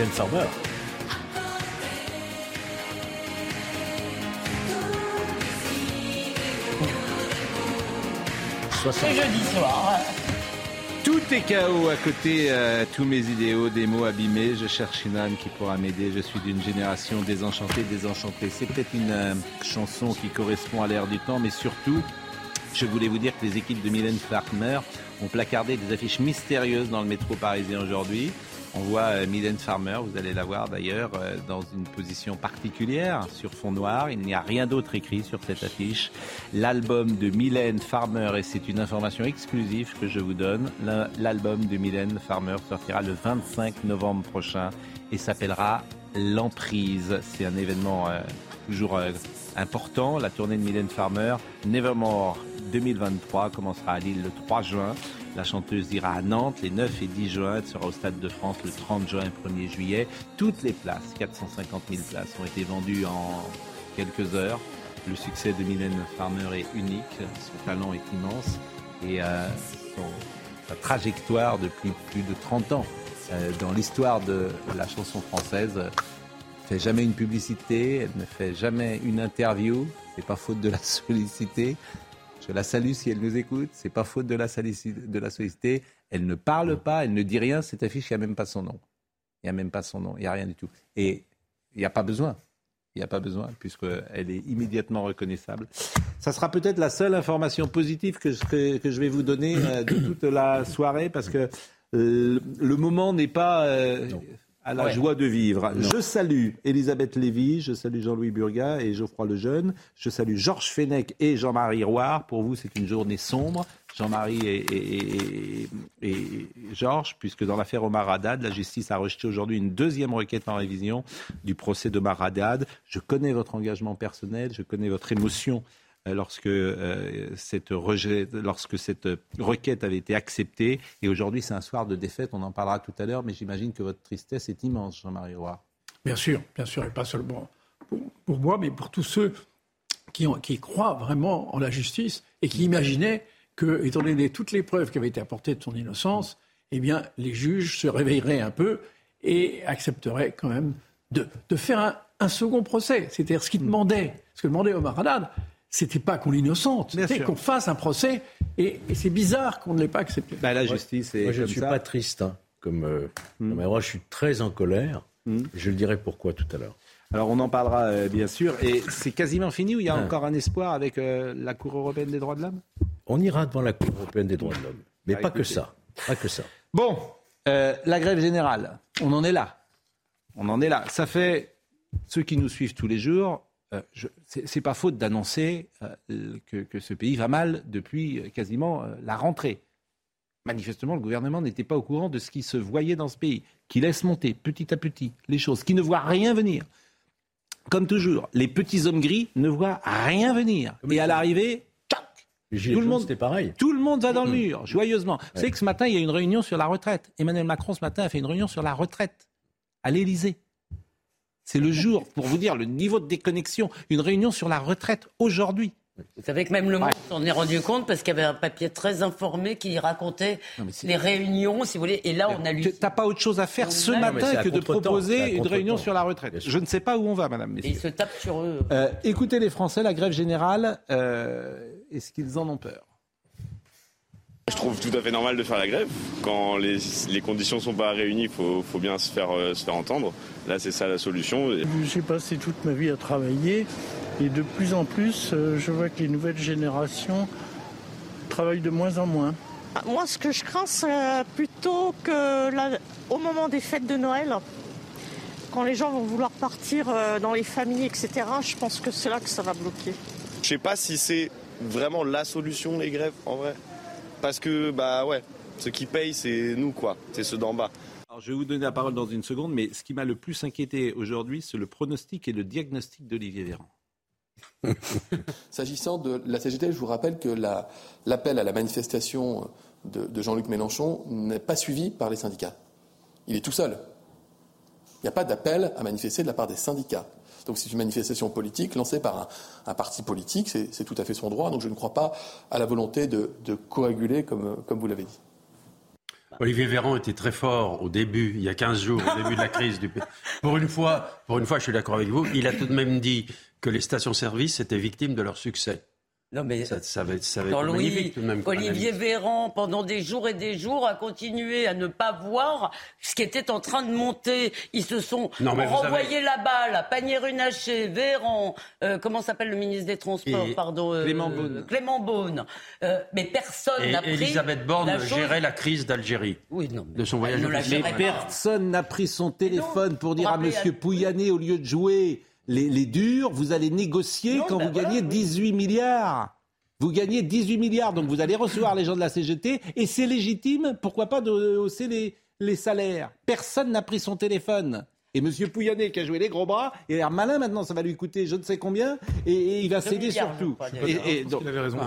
Mylène Farmer. C'est jeudi soir. Tout est chaos à côté, euh, tous mes idéaux, des mots abîmés. Je cherche une âme qui pourra m'aider. Je suis d'une génération désenchantée, désenchantée. C'est peut-être une euh, chanson qui correspond à l'ère du temps, mais surtout, je voulais vous dire que les équipes de Mylène Farmer ont placardé des affiches mystérieuses dans le métro parisien aujourd'hui. On voit euh, Mylène Farmer, vous allez la voir d'ailleurs, euh, dans une position particulière sur fond noir. Il n'y a rien d'autre écrit sur cette affiche. L'album de Mylène Farmer, et c'est une information exclusive que je vous donne, l'album de Mylène Farmer sortira le 25 novembre prochain et s'appellera L'Emprise. C'est un événement euh, toujours important. La tournée de Mylène Farmer, Nevermore 2023, commencera à Lille le 3 juin. La chanteuse ira à Nantes les 9 et 10 juin. Elle sera au Stade de France le 30 juin et 1er juillet. Toutes les places, 450 000 places, ont été vendues en quelques heures. Le succès de Mylène Farmer est unique. Son talent est immense. Et euh, sa trajectoire depuis plus de 30 ans euh, dans l'histoire de la chanson française ne fait jamais une publicité, elle ne fait jamais une interview. C'est pas faute de la solliciter. Je la salue si elle nous écoute. C'est pas faute de la, de la solliciter. Elle ne parle pas, elle ne dit rien. Cette affiche, il n'y a même pas son nom. Il n'y a même pas son nom. Il n'y a rien du tout. Et il n'y a pas besoin. Il n'y a pas besoin, puisqu'elle est immédiatement reconnaissable. Ça sera peut-être la seule information positive que je, que je vais vous donner euh, de toute la soirée, parce que euh, le moment n'est pas euh, à la joie de vivre. Je salue Elisabeth Lévy, je salue Jean-Louis Burga et Geoffroy Lejeune, je salue Georges Fenech et Jean-Marie Roire. Pour vous, c'est une journée sombre, Jean-Marie et, et, Georges, puisque dans l'affaire Omar Haddad, la justice a rejeté aujourd'hui une deuxième requête en révision du procès d'Omar Haddad. Je connais votre engagement personnel, je connais votre émotion lorsque, euh, cette rejet, lorsque cette requête avait été acceptée. Et aujourd'hui, c'est un soir de défaite, on en parlera tout à l'heure, mais j'imagine que votre tristesse est immense, Jean-Marie Roy. Bien sûr, bien sûr, et pas seulement pour, moi, mais pour tous ceux qui, croient vraiment en la justice et qui imaginaient que, étant donné toutes les preuves qui avaient été apportées de son innocence, eh bien, les juges se réveilleraient un peu et accepteraient quand même de, faire un, second procès. C'est-à-dire ce qu'ils demandaient, ce que demandait Omar Haddad, c'était pas qu'on l'innocente, c'était qu'on fasse un procès. Et, c'est bizarre qu'on ne l'ait pas accepté. Bah, la justice est. Moi, je ne suis pas triste, hein, comme, euh, hmm. moi, je suis très en colère. Hmm. Je le dirai pourquoi tout à l'heure. Alors on en parlera euh, bien sûr. Et c'est quasiment fini ou il y a ah. encore un espoir avec euh, la Cour européenne des droits de l'homme? On ira devant la Cour européenne des droits de l'homme. Mais ah, pas que ça. Pas que ça. Bon, la grève générale, on en est là. On en est là. Ça fait, ceux qui nous suivent tous les jours, euh, c'est pas faute d'annoncer euh, que, ce pays va mal depuis euh, quasiment la rentrée. Manifestement, le gouvernement n'était pas au courant de ce qui se voyait dans ce pays, qui laisse monter petit à petit les choses, qui ne voit rien venir. Comme toujours, les petits hommes gris ne voient rien venir. Et à l'arrivée, tout le monde, pareil. Tout le monde va dans le mur, joyeusement. Vous savez que ce matin, il y a une réunion sur la retraite. Emmanuel Macron, ce matin, a fait une réunion sur la retraite à l'Élysée. C'est le jour, pour vous dire le niveau de déconnexion, une réunion sur la retraite aujourd'hui. Vous savez que même le monde s'en est rendu compte parce qu'il y avait un papier très informé qui racontait les réunions, si vous voulez. Et là, on a lu. Tu n'as pas autre chose à faire ce matin que de proposer une réunion sur la retraite. Je ne sais pas où on va, madame. Et ils se tapent sur eux. Euh, écoutez les Français, la grève générale, euh, est-ce qu'ils en ont peur? Je trouve tout à fait normal de faire la grève. Quand les, conditions ne sont pas réunies, il faut, bien se faire, euh, se faire entendre. Là, c'est ça la solution. J'ai passé toute ma vie à travailler et de plus en plus, euh, je vois que les nouvelles générations travaillent de moins en moins. Moi, ce que je crains, c'est plutôt que au moment des fêtes de Noël, quand les gens vont vouloir partir euh, dans les familles, etc., je pense que c'est là que ça va bloquer. Je sais pas si c'est vraiment la solution, les grèves, en vrai. Parce que, bah ouais, ceux qui payent, c'est nous, quoi. C'est ceux d'en bas. Alors, je vais vous donner la parole dans une seconde, mais ce qui m'a le plus inquiété aujourd'hui, c'est le pronostic et le diagnostic d'Olivier Véran. S'agissant de la CGT, je vous rappelle que l'appel à la manifestation de, Jean-Luc Mélenchon n'est pas suivi par les syndicats. Il est tout seul. Il n'y a pas d'appel à manifester de la part des syndicats. Donc c'est une manifestation politique lancée par un, parti politique, c'est tout à fait son droit. Donc je ne crois pas à la volonté de, coaguler, comme, vous l'avez dit. Olivier Véran était très fort au début, il y a 15 jours, au début de la crise. Du... Fois, pour une fois, je suis d'accord avec vous. Il a tout de même dit que les stations-service étaient victimes de leur succès. Non mais ça, ça va être, ça va être magnifique tout de même. Olivier Véran, pendant des jours et des jours, a continué à ne pas voir ce qui était en train de monter. Ils se sont renvoyés la balle à Pannier-Runacher, Véran, euh, comment s'appelle le ministre des Transports, pardon euh, Clément Beaune. Clément Beaune. Euh, mais personne n'a pris. Elisabeth Borne gérait la crise d'Algérie. Oui, non. De son voyage. Mais personne n'a pris son téléphone pour dire à Monsieur Pouyanné, au lieu de jouer les, durs, vous allez négocier quand ben vous gagnez 18 milliards. Vous gagnez 18 milliards, donc vous allez recevoir les gens de la CGT, et c'est légitime, pourquoi pas de hausser les, les salaires Personne n'a pris son téléphone. Et M. Pouyanné, qui a joué les gros bras, il a l'air malin maintenant, ça va lui coûter je ne sais combien, et, il va céder surtout. Et, donc, il avait raison,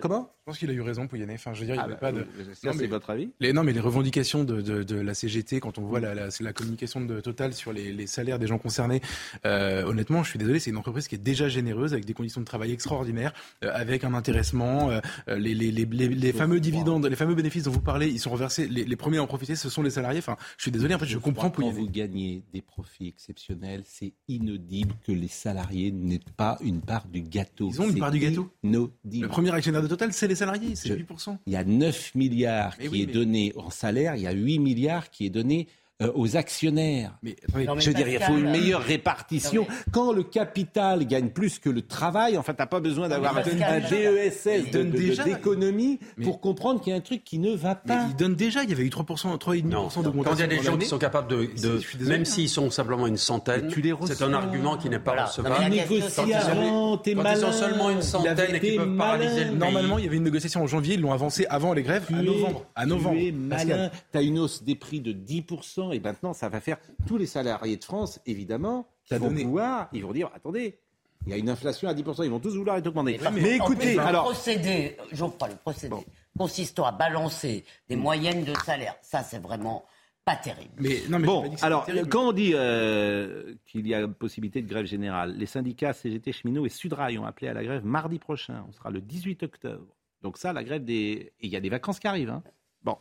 Comment? Je pense qu'il a eu raison, Pouyanné. Enfin, je veux dire, il n'y ah avait bah, pas de. c'est votre avis les, Non, mais les revendications de, de, la CGT, quand on voit la, la, la communication de Total sur les, les, salaires des gens concernés, euh, honnêtement, je suis désolé, c'est une entreprise qui est déjà généreuse, avec des conditions de travail extraordinaires, euh, avec un intéressement. Euh, les, les, les, fameux dividendes, les fameux bénéfices dont vous parlez, ils sont reversés. Les, premiers à en profiter, ce sont les salariés. Enfin, je suis désolé, en fait, je, comprends Pouyanné. Quand vous gagnez des profits exceptionnels, c'est inaudible que les salariés n'aient pas une part du gâteau. Ils ont une part du gâteau Le premier actionnaire de Total, c'est les salariés, c'est 8%. Il y a 9 milliards qui est donné en salaire, il y a 8 milliards qui est donné aux actionnaires. Mais, je veux dire, il faut une meilleure répartition. Quand le capital gagne plus que le travail, en fait, t'as pas besoin d'avoir un DESS d'économie pour comprendre qu'il y a un truc qui ne va pas. il donne déjà, il y avait eu 3%, 3,5% d'augmentation. Quand il y a des gens qui sont capables de, de même s'ils sont simplement une centaine, c'est un argument qui n'est pas recevable. Négocier avant, t'es malin. Ils sont seulement une centaine et qui peuvent paralyser le Normalement, il y avait une négociation en janvier, ils l'ont avancé avant les grèves, à novembre. À novembre. Tu es malin. T'as une hausse des prix de 10% et maintenant ça va faire tous les salariés de France, évidemment, qui vont pouvoir, ils vont dire attendez, il y a une inflation à 10%, ils vont tous vouloir être augmentés. Mais, écoutez, alors. Le procédé, pas le procédé consistant à balancer des moyennes de salaire, ça c'est vraiment pas terrible. Mais, non, mais bon, alors, quand on dit euh, qu'il y a possibilité de grève générale, les syndicats CGT cheminots et Sudrail ont appelé à la grève mardi prochain. On sera le 18 octobre. Donc ça, la grève des... Et il y a des vacances qui arrivent. Hein. Bon.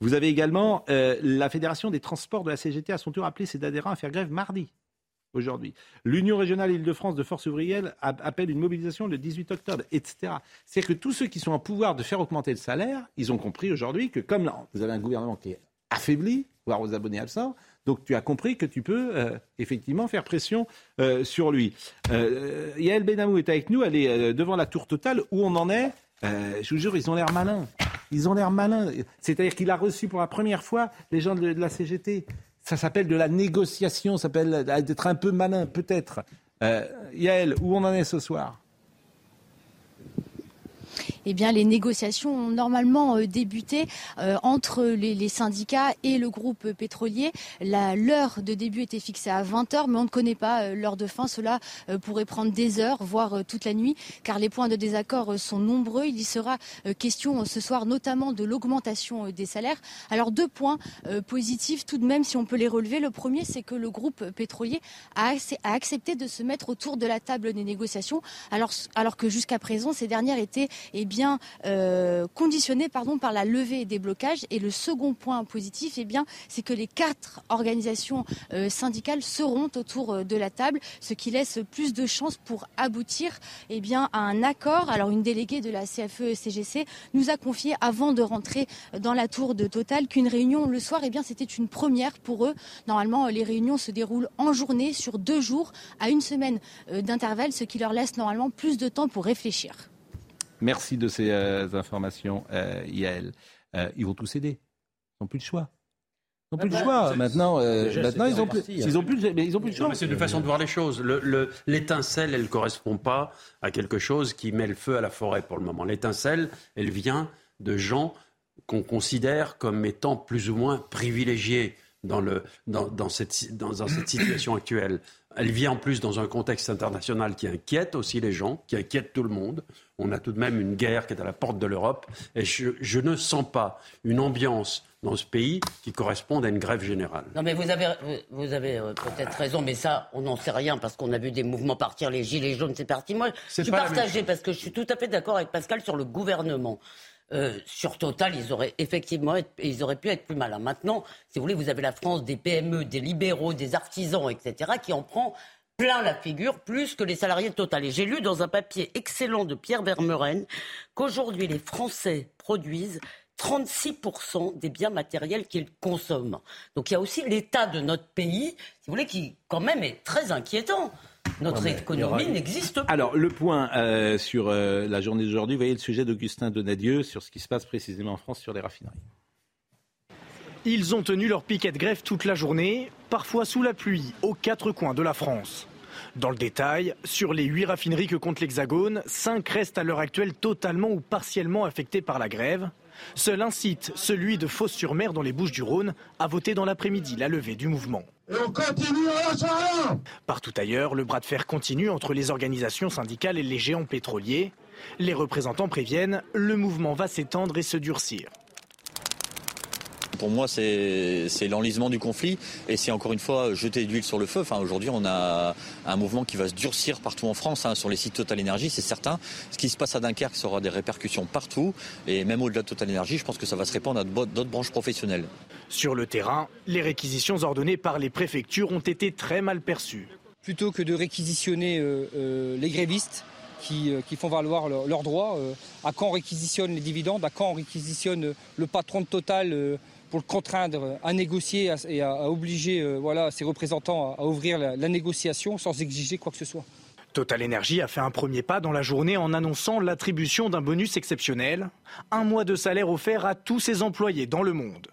Vous avez également euh, la Fédération des transports de la CGT à son tour appelé ses adhérents à faire grève mardi, aujourd'hui. L'Union régionale Île-de-France de force ouvrière appelle une mobilisation le 18 octobre, etc. C'est-à-dire que tous ceux qui sont en pouvoir de faire augmenter le salaire, ils ont compris aujourd'hui que comme là, vous avez un gouvernement qui est affaibli, voire aux abonnés absents, donc tu as compris que tu peux euh, effectivement faire pression euh, sur lui. Yael Benamou est avec nous, elle est devant la tour totale où on en est? je vous jure, ils ont l'air malins. Ils ont l'air malins. C'est-à-dire qu'il a reçu pour la première fois les gens de, la CGT. Ça s'appelle de la négociation, ça s'appelle d'être un peu malin, peut-être. Euh, Yael, où on en est ce soir? Eh bien, les négociations ont normalement euh, débuté euh, entre les, syndicats et le groupe pétrolier. L'heure de début était fixée à 20 heures, mais on ne connaît pas euh, l'heure de fin. Cela pourrait prendre des heures, voire toute la nuit, car les points de désaccord sont nombreux. Il y sera question ce soir notamment de l'augmentation des salaires. Alors deux points positifs tout de même, si on peut les relever. Le premier, c'est que le groupe pétrolier a, accepté de se mettre autour de la table des négociations, alors, alors que jusqu'à présent, ces dernières étaient eh bien, euh, conditionné par la levée des blocages. Et le second point positif, eh bien, c'est que les quatre organisations euh, syndicales seront autour euh, de la table, ce qui laisse plus de chances pour aboutir eh bien, à un accord. Alors, une déléguée de la CFE-CGC nous a confié, avant de rentrer dans la tour de Total, qu'une réunion le soir, eh bien, c'était une première pour eux. Normalement, les réunions se déroulent en journée, sur deux jours, à une semaine d'intervalle, ce qui leur laisse normalement plus de temps pour réfléchir. Merci de ces euh, informations, euh, Yael. Euh, ils vont tous céder. Ils n'ont plus de choix. Ils n'ont plus de choix. Maintenant, maintenant ils n'ont plus, ils ont plus, mais ils ont plus de choix. C'est une façon de voir les choses. L'étincelle, elle ne correspond pas à quelque chose qui met le feu à la forêt pour le moment. L'étincelle, elle vient de gens qu'on considère comme étant plus ou moins privilégiés dans, le, dans, dans, cette, dans, dans cette situation actuelle. Elle vient en plus dans un contexte international qui inquiète aussi les gens, qui inquiète tout le monde. On a tout de même une guerre qui est à la porte de l'Europe. Et je, ne sens pas une ambiance dans ce pays qui corresponde à une grève générale. Non, mais vous avez, vous avez euh, peut-être raison, mais ça, on n'en sait rien parce qu'on a vu des mouvements partir, les gilets jaunes, c'est parti. Moi, je suis partagé parce que je suis tout à fait d'accord avec Pascal sur le gouvernement. Euh, sur Total, ils auraient effectivement ils auraient pu être plus malins. Maintenant, si vous voulez, vous avez la France des PME, des libéraux, des artisans, etc., qui en prend plein la figure, plus que les salariés de Total. Et j'ai lu dans un papier excellent de Pierre Vermeuren qu'aujourd'hui, les Français produisent 36% des biens matériels qu'ils consomment. Donc il y a aussi l'état de notre pays, si vous voulez, qui quand même est très inquiétant. Notre économie n'existe pas. Alors, le point euh, sur euh, la journée d'aujourd'hui, vous voyez le sujet d'Augustin Donadieu sur ce qui se passe précisément en France sur les raffineries. Ils ont tenu leur piquet de grève toute la journée, parfois sous la pluie, aux quatre coins de la France. Dans le détail, sur les huit raffineries que compte l'Hexagone, cinq restent à l'heure actuelle totalement ou partiellement affectées par la grève. Seul un site, celui de Fos-sur-Mer dans les Bouches-du-Rhône, a voté dans l'après-midi la levée du mouvement. Et on continue à Partout ailleurs, le bras de fer continue entre les organisations syndicales et les géants pétroliers. Les représentants préviennent, le mouvement va s'étendre et se durcir. Pour moi, c'est l'enlisement du conflit et c'est encore une fois jeter de l'huile sur le feu. Enfin, Aujourd'hui, on a un mouvement qui va se durcir partout en France, hein, sur les sites Total Énergie, c'est certain. Ce qui se passe à Dunkerque aura des répercussions partout et même au-delà de Total Énergie, je pense que ça va se répandre à d'autres branches professionnelles. Sur le terrain, les réquisitions ordonnées par les préfectures ont été très mal perçues. Plutôt que de réquisitionner euh, euh, les grévistes, qui, euh, font valoir leurs droits. à quand on réquisitionne les dividendes À quand on réquisitionne le patron de Total pour le contraindre à négocier et à, obliger euh, voilà, ses représentants à, ouvrir la, négociation sans exiger quoi que ce soit. Total Energy a fait un premier pas dans la journée en annonçant l'attribution d'un bonus exceptionnel, un mois de salaire offert à tous ses employés dans le monde.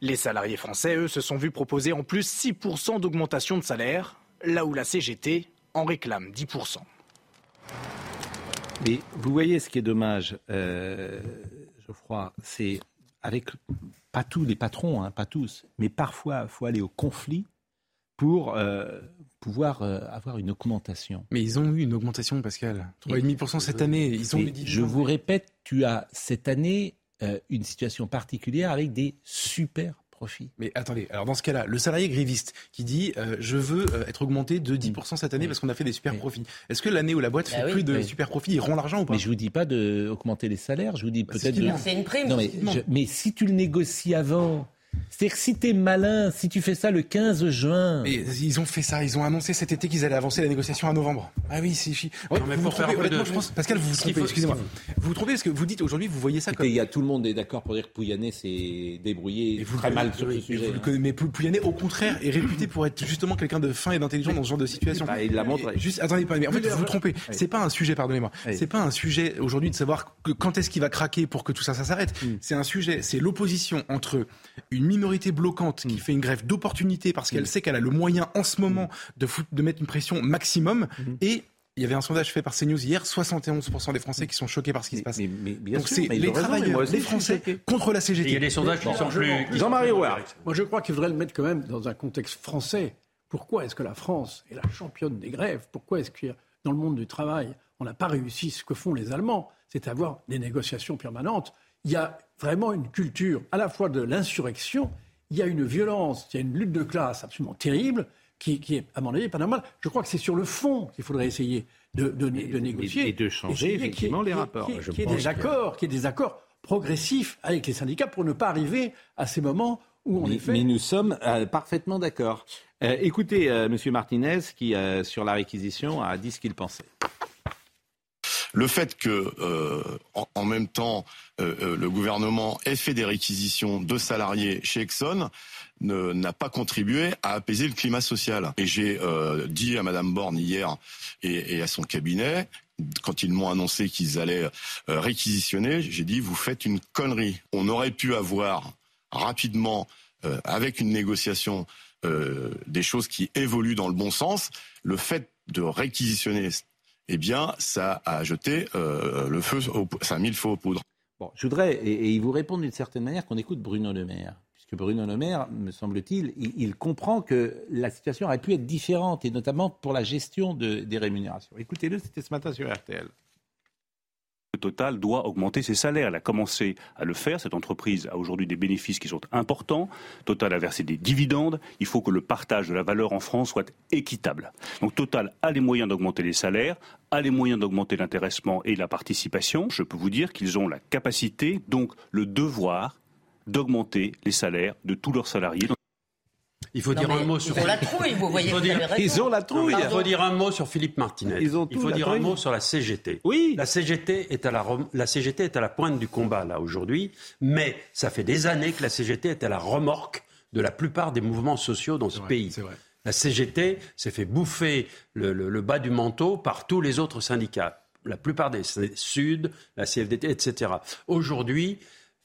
Les salariés français, eux, se sont vus proposer en plus 6% d'augmentation de salaire, là où la CGT en réclame 10%. Mais vous voyez ce qui est dommage, euh, Geoffroy, c'est avec pas tous les patrons, hein, pas tous, mais parfois il faut aller au conflit pour euh, pouvoir euh, avoir une augmentation. Mais ils ont eu une augmentation, Pascal. 3,5% cette année. Ils ont je vous répète, tu as cette année euh, une situation particulière avec des super mais attendez, alors dans ce cas-là, le salarié gréviste qui dit euh, je veux euh, être augmenté de 10% cette année parce qu'on a fait des super profits. Est-ce que l'année où la boîte bah fait plus de super profits, ils rend l'argent ou pas? Mais je vous dis pas d'augmenter les salaires, je vous dis bah, peut-être de... C'est une prime. Non, mais, mais si tu le négocies avant, c'est-à-dire que si t'es malin, si tu fais ça le 15 juin. Mais ils ont fait ça, ils ont annoncé cet été qu'ils allaient avancer la négociation à novembre. Ah oui, c'est chi. Ouais, mais vous faire trompez, je pense, Pascal, vous vous trompez, excusez-moi. Vous vous trompez parce que vous dites aujourd'hui, vous voyez ça comme. Il y a tout le monde est d'accord pour dire que Pouyanné s'est débrouillé vous très mal sur ce sujet. mais Pouyanné, au contraire, est réputé pour être justement quelqu'un de fin et d'intelligent dans ce genre de situation. Bah, il l'a montré. Juste, attendez, mais en fait, vous vous trompez. C'est pas un sujet, pardonnez-moi. C'est pas un sujet aujourd'hui de savoir quand est-ce qu'il va craquer pour que tout ça, ça s'arrête. Mm. C'est un sujet, c'est l'opposition entre une minorité bloquante qui mm. fait une grève d'opportunité parce qu'elle mm. sait qu'elle a le moyen en ce moment mm. de, de mettre une pression maximum et il y avait un sondage fait par CNews hier, 71% des Français qui sont choqués par ce qui se passe. Donc c'est les travailleurs, les Français contre la CGT. il y a des sondages qui sont plus... Jean-Marie Rouard. Moi je crois qu'il faudrait le mettre quand même dans un contexte français. Pourquoi est-ce que la France est la championne des grèves? Pourquoi est-ce que dans le monde du travail, on n'a pas réussi ce que font les Allemands, c'est avoir des négociations permanentes Il y a vraiment une culture à la fois de l'insurrection il y a une violence, il y a une lutte de classe absolument terrible qui, est, à mon avis, pas normal. Je crois que c'est sur le fond qu'il faudrait essayer de, de, négocier. Et de changer, effectivement, les rapports. Qu'il y ait des accords, qu'il y ait des accords progressifs avec les syndicats pour ne pas arriver à ces moments où on mais, est fait. Mais nous sommes euh, parfaitement d'accord. Euh, écoutez, euh, M. Martinez, qui, sur la réquisition, a dit ce qu'il pensait. Le fait que, euh, en, même temps, euh, euh, le gouvernement ait fait des réquisitions de salariés chez Exxon n'a pas contribué à apaiser le climat social. Et j'ai dit à Madame Borne hier et, à son cabinet quand ils m'ont annoncé qu'ils allaient réquisitionner, j'ai dit vous faites une connerie. On aurait pu avoir rapidement, avec une négociation, des choses qui évoluent dans le bon sens. Le fait de réquisitionner eh bien, ça a jeté euh, le feu, ça a mis le feu aux poudres. Bon, je voudrais, et, il vous répond d'une certaine manière, qu'on écoute Bruno Le Maire. Puisque Bruno Le Maire, me semble-t-il, il, comprend que la situation aurait pu être différente, et notamment pour la gestion des rémunérations. Écoutez-le, c'était ce matin sur RTL. Total doit augmenter ses salaires. Elle a commencé à le faire. Cette entreprise a aujourd'hui des bénéfices qui sont importants. Total a versé des dividendes. Il faut que le partage de la valeur en France soit équitable. Donc Total a les moyens d'augmenter les salaires, a les moyens d'augmenter l'intéressement et la participation. Je peux vous dire qu'ils ont la capacité, donc le devoir, d'augmenter les salaires de tous leurs salariés. Il faut dire un mot sur. Ils ont la trouille, vous voyez. Ils ont la trouille. il faut dire un mot sur Philippe Martinez. Ils ont il faut dire un mot sur la CGT. Oui. La CGT est à la, rem- la CGT est à la pointe du combat là aujourd'hui, mais ça fait des années que la CGT est à la remorque de la plupart des mouvements sociaux dans ce pays. La CGT s'est fait bouffer le, le- le bas du manteau par tous les autres syndicats. La plupart des Sud, la CFDT, etc. Aujourd'hui,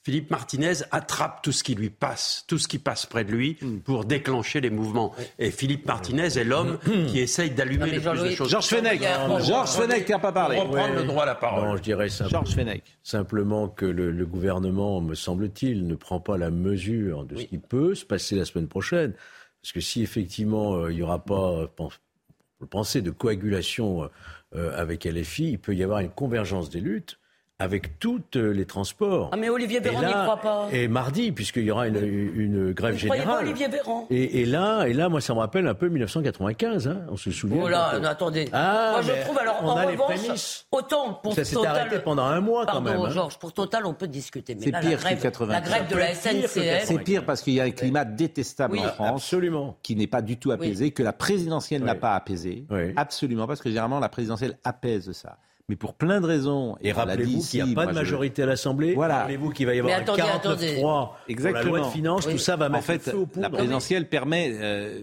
Philippe Martinez attrape tout ce qui lui passe, tout ce qui passe près de lui pour déclencher les mouvements. Et Philippe Martinez est l'homme qui essaye d'allumer le plus de choses. Georges Fenech. Georges Fenech qui n'a pas parlé. Reprendre Ouais. le droit à la parole. Non, je dirais simple- Georges Fenech. simplement que le, le gouvernement, me semble-t-il, ne prend pas la mesure de ce qui peut se passer la semaine prochaine. Parce que si effectivement euh, il n'y aura pas, euh, pen- on peut penser, de coagulation euh, avec LFI, il peut y avoir une convergence des luttes avec tous euh, les transports. Ah, mais Olivier Véran n'y croit pas. Et mardi, puisqu'il y aura une, une grève Vous ne croyez pas générale. Olivier Véran Et, et là, et là, moi, ça me rappelle un peu 1995. Hein, on se souvient. Oh là, non, attendez. Ah, Moi, je trouve, alors, on en a les revanche, autant pour Ça s'est Total... arrêté pendant un mois quand même, hein. Georges, pour Total, on peut discuter. Mais C'est là, pire la que grève, 80. la grève de la SNCF... C'est pire parce qu'il y a un climat détestable Oui, en France. Absolument. Qui n'est pas du tout apaisé, que la présidentielle n'a pas apaisé. Oui. Absolument, parce que généralement la présidentielle apaise ça. Mais pour plein de raisons. Et l'a rappelez-vous qu'il n'y a pas de je- majorité à l'Assemblée. Voilà. Rappelez-vous qu'il va y avoir un 49-3 attendez. pour la Exactement. loi de finances. Oui. Tout ça va En mettre fait, le feu poudres. la présidentielle permet euh,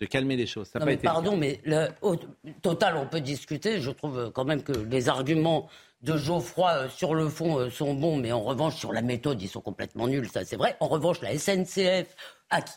de calmer les choses. Ça Non, pas mais été pardon, mais le, au total, on peut discuter. Je trouve quand même que les arguments de Geoffroy euh, sur le fond euh, sont bons, mais en revanche, sur la méthode, ils sont complètement nuls, ça c'est vrai. En revanche, la SNCF,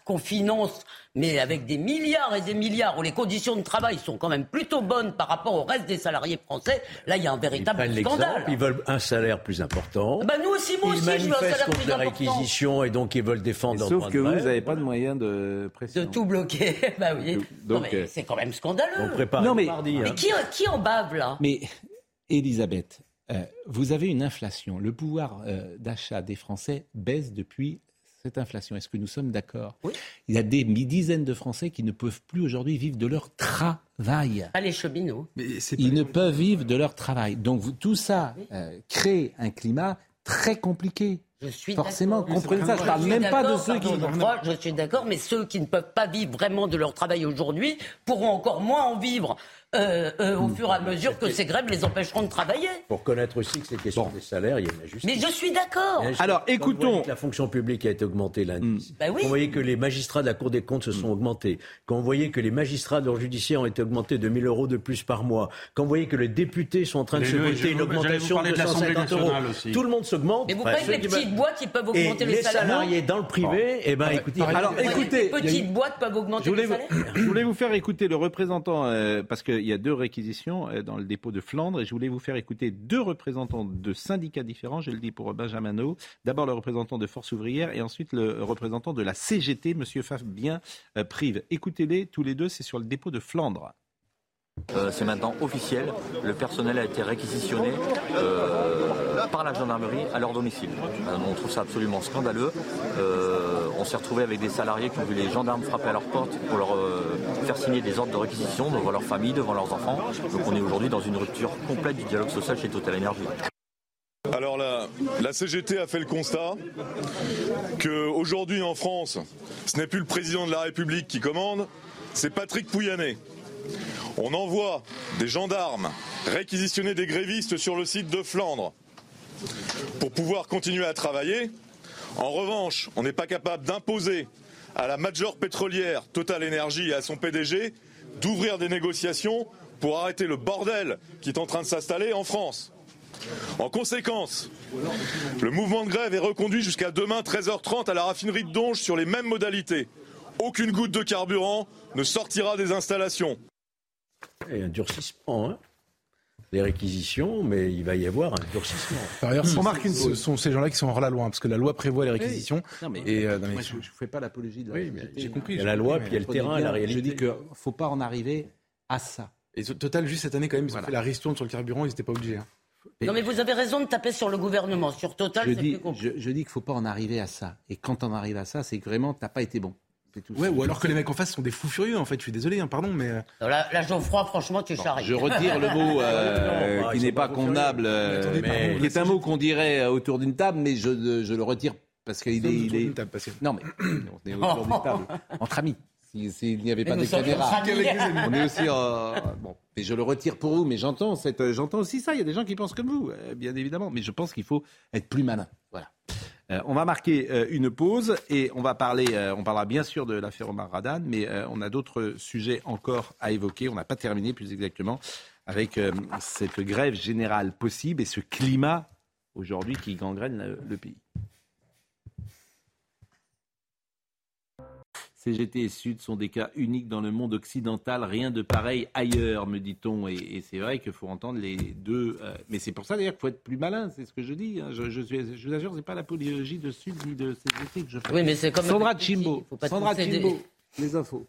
qu'on finance, mais avec des milliards et des milliards, où les conditions de travail sont quand même plutôt bonnes par rapport au reste des salariés français, là, il y a un Ils véritable l'exemple, scandale. ils veulent un salaire plus important. Bah, nous aussi, moi ils aussi, je veux un manifestent salaire contre plus la important. réquisition et donc ils veulent défendre leur Sauf que de vous n'avez pas de moyens de De pression. tout bloquer, bah oui. euh, c'est quand même scandaleux. On prépare Non, mais- mardi. hein. Mais qui, qui en bave, là? Mais Elisabeth, euh, vous avez une inflation. Le pouvoir euh, d'achat des Français baisse depuis cette inflation. Est-ce que nous sommes d'accord? Oui. Il y a des dizaines de Français qui ne peuvent plus aujourd'hui vivre de leur travail. Ah, les cheminots. Mais c'est pas- Ils ne peuvent vivre de leur travail. Donc vous- tout ça euh, crée un climat très compliqué. Je suis Forcément, comprenez ça. Je parle même pas de ceux qui. Geoffroy, Je suis d'accord, mais ceux qui ne peuvent pas vivre vraiment de leur travail aujourd'hui pourront encore moins en vivre euh, euh, au fur et à mesure que ces grèves les empêcheront de travailler. Pour connaître aussi que c'est question des salaires, il y a une injustice. Mais je suis d'accord. Alors, Quand vous écoutons. voyez que la fonction publique a été augmentée lundi. Bah oui. Quand vous voyez que les magistrats de la Cour des comptes se sont augmentés. Quand vous voyez que les magistrats de l'ordre judiciaire ont été augmentés de 1000 euros de plus par mois. Quand vous voyez que les députés sont en train de se voter une augmentation de de l'Assemblée 250 euros. aussi. Tout le monde s'augmente. Mais vous les qui- petites boîtes qui peuvent Et augmenter les, les salaires salariés dans le privé, eh ben, écoutez, Alors, écoutez, les petites boîtes peuvent augmenter Je voulais, les vous, salaires je voulais vous faire écouter le représentant, euh, parce qu'il y a deux réquisitions euh, dans le dépôt de Flandre, et je voulais vous faire écouter deux représentants de syndicats différents, je le dis pour Benjamin No. D'abord le représentant de Force ouvrière, et ensuite le représentant de la CGT, Monsieur Fabien euh, Prive. Écoutez-les tous les deux, c'est sur le dépôt de Flandre. Euh, c'est maintenant officiel. Le personnel a été réquisitionné euh, par la gendarmerie à leur domicile. Euh, on trouve ça absolument scandaleux. On s'est retrouvé avec des salariés qui ont vu les gendarmes frapper à leur porte pour leur faire signer des ordres de réquisition devant leur famille, devant leurs enfants. Donc on est aujourd'hui dans une rupture complète du dialogue social chez Total Energy. Alors la, la CGT a fait le constat qu'aujourd'hui en France, ce n'est plus le président de la République qui commande, c'est Patrick Pouyanné. On envoie des gendarmes réquisitionner des grévistes sur le site de Flandre pour pouvoir continuer à travailler. En revanche, on n'est pas capable d'imposer à la major pétrolière Total Energy et à son PDG d'ouvrir des négociations pour arrêter le bordel qui est en train de s'installer en France. En conséquence, le mouvement de grève est reconduit jusqu'à demain 13h30 à la raffinerie de Donge sur les mêmes modalités. Aucune goutte de carburant ne sortira des installations. Et un durcissement, hein. Les réquisitions, mais il va y avoir un durcissement. Par ailleurs, ce- Remarque une ce sont ces gens-là qui sont hors la loi, hein, parce que la loi prévoit les réquisitions. Non, mais, et, euh, non, mais- moi, je ne fais pas l'apologie de la Oui, j'ai compris. Il y a la loi, puis il y a le terrain, la bien, réalité. Je dis qu'il ne faut pas en arriver à ça. Et Total, juste cette année, quand même, ils ont Voilà. fait la ristourne sur le carburant, ils n'étaient pas obligés. hein. Non, mais vous avez raison de taper sur le gouvernement. Sur Total, je c'est dis, plus compliqué. je, je dis qu'il ne faut pas en arriver à ça. Et quand on arrive à ça, c'est que vraiment, tu n'as pas été bon. Tout. Ouais, ou alors que les mecs en face sont des fous furieux, en fait. Je suis désolé, hein, pardon, mais. euh, Non, Là, là, Geoffroy, franchement, tu charries. Je retire le mot euh, Non, qui n'est pas pas convenable, euh, attendez, mais pardon, qui est un mot qu'on dirait euh, autour d'une table, mais je, je le retire parce qu'il est. Autour il est-. Non, mais on est autour d'une table, entre amis. Si- S'il n'y avait Mais pas de caméra, on est aussi. euh, bon, mais je le retire pour vous, mais j'entends cette, euh, j'entends aussi ça. Il y a des gens qui pensent comme vous, euh, bien évidemment, mais je pense qu'il faut être plus malin. Voilà. Euh, on va marquer euh, une pause et on va parler. euh, on parlera bien sûr de l'affaire Omar Radan, mais on a d'autres sujets encore à évoquer. On n'a pas terminé, plus exactement, avec cette grève générale possible et ce climat aujourd'hui qui gangrène le pays. CGT et Sud sont des cas uniques dans le monde occidental, rien de pareil ailleurs, me dit-on. Et, et c'est vrai qu'il faut entendre les deux. euh, mais c'est pour ça d'ailleurs qu'il faut être plus malin, c'est ce que je dis. hein. Je, je, suis- je vous assure, c'est pas l'apologie de Sud ni de CGT que je fais. Oui, mais c'est comme Sandra Chimbo. Chimbo, les infos.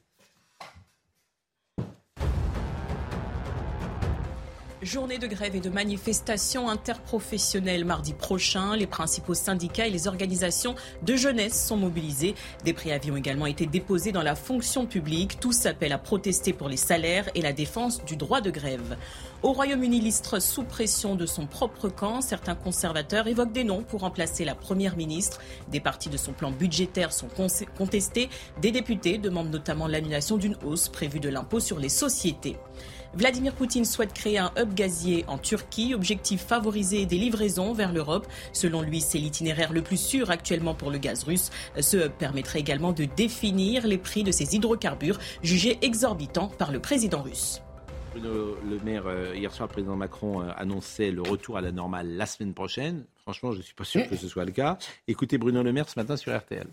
Journée de grève et de manifestation interprofessionnelle mardi prochain. Les principaux syndicats et les organisations de jeunesse sont mobilisés. Des préavis ont également été déposés dans la fonction publique. Tous s'appellent à protester pour les salaires et la défense du droit de grève. Au Royaume-Uni, l'istre sous pression de son propre camp. Certains conservateurs évoquent des noms pour remplacer la première ministre. Des parties de son plan budgétaire sont con- contestées. Des députés demandent notamment l'annulation d'une hausse prévue de l'impôt sur les sociétés. Vladimir Poutine souhaite créer un hub gazier en Turquie, objectif favoriser des livraisons vers l'Europe. Selon lui, c'est l'itinéraire le plus sûr actuellement pour le gaz russe. Ce hub permettrait également de définir les prix de ces hydrocarbures jugés exorbitants par le président russe. Bruno Le Maire, euh, hier soir, le président Macron euh, annonçait le retour à la normale la semaine prochaine. Franchement, je ne suis pas sûr que ce soit le cas. Écoutez Bruno Le Maire ce matin sur RTL.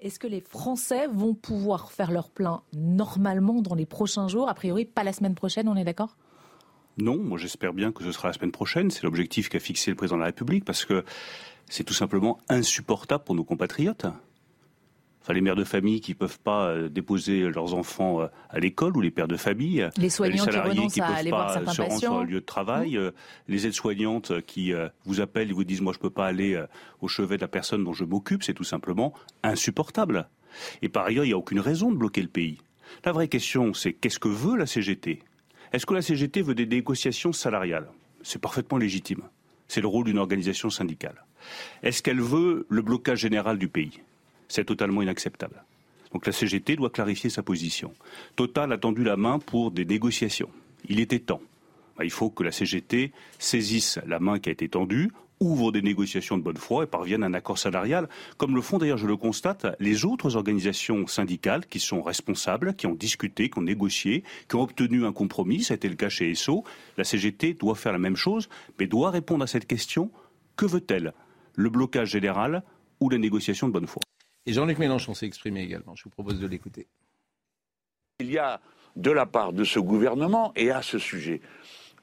Est-ce que les Français vont pouvoir faire leur plein normalement dans les prochains jours? A priori, pas la semaine prochaine, on est d'accord? Non, moi j'espère bien que ce sera la semaine prochaine. C'est l'objectif qu'a fixé le président de la République parce que c'est tout simplement insupportable pour nos compatriotes. Enfin, les mères de famille qui peuvent pas euh, déposer leurs enfants euh, à l'école ou les pères de famille, Les soignants qui salariés renoncent à peuvent aller pas se rendre sur un lieu de travail, euh, les aides-soignantes qui euh, vous appellent et vous disent moi je peux pas aller euh, au chevet de la personne dont je m'occupe, c'est tout simplement insupportable. Et par ailleurs, il n'y a aucune raison de bloquer le pays. La vraie question, c'est qu'est-ce que veut la CGT Est-ce que la CGT veut des négociations salariales? C'est parfaitement légitime. C'est le rôle d'une organisation syndicale. Est-ce qu'elle veut le blocage général du pays? C'est totalement inacceptable. Donc la CGT doit clarifier sa position. Total a tendu la main pour des négociations. Il était temps. Ben, Il faut que la CGT saisisse la main qui a été tendue, ouvre des négociations de bonne foi et parvienne à un accord salarial, comme le font d'ailleurs, je le constate, les autres organisations syndicales qui sont responsables, qui ont discuté, qui ont négocié, qui ont obtenu un compromis. Ça a été le cas chez ESSO. La CGT doit faire la même chose, mais doit répondre à cette question. Que veut-elle? Le blocage général ou la négociation de bonne foi? Et Jean-Luc Mélenchon s'est exprimé également. Je vous propose de l'écouter. Il y a de la part de ce gouvernement et à ce sujet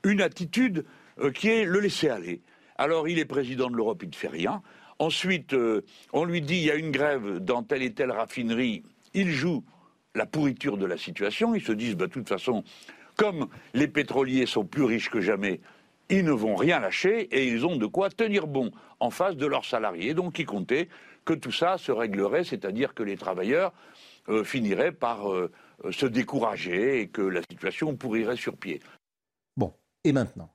une attitude euh, qui est le laisser aller. Alors il est président de l'Europe, il ne fait rien. Ensuite, euh, on lui dit il y a une grève dans telle et telle raffinerie. Il joue la pourriture de la situation. Ils se disent bah, de toute façon, comme les pétroliers sont plus riches que jamais, ils ne vont rien lâcher et ils ont de quoi tenir bon en face de leurs salariés. Donc ils comptaient que tout ça se réglerait, c'est-à-dire que les travailleurs euh, finiraient par euh, euh, se décourager et que la situation pourrirait sur pied. Bon, et maintenant?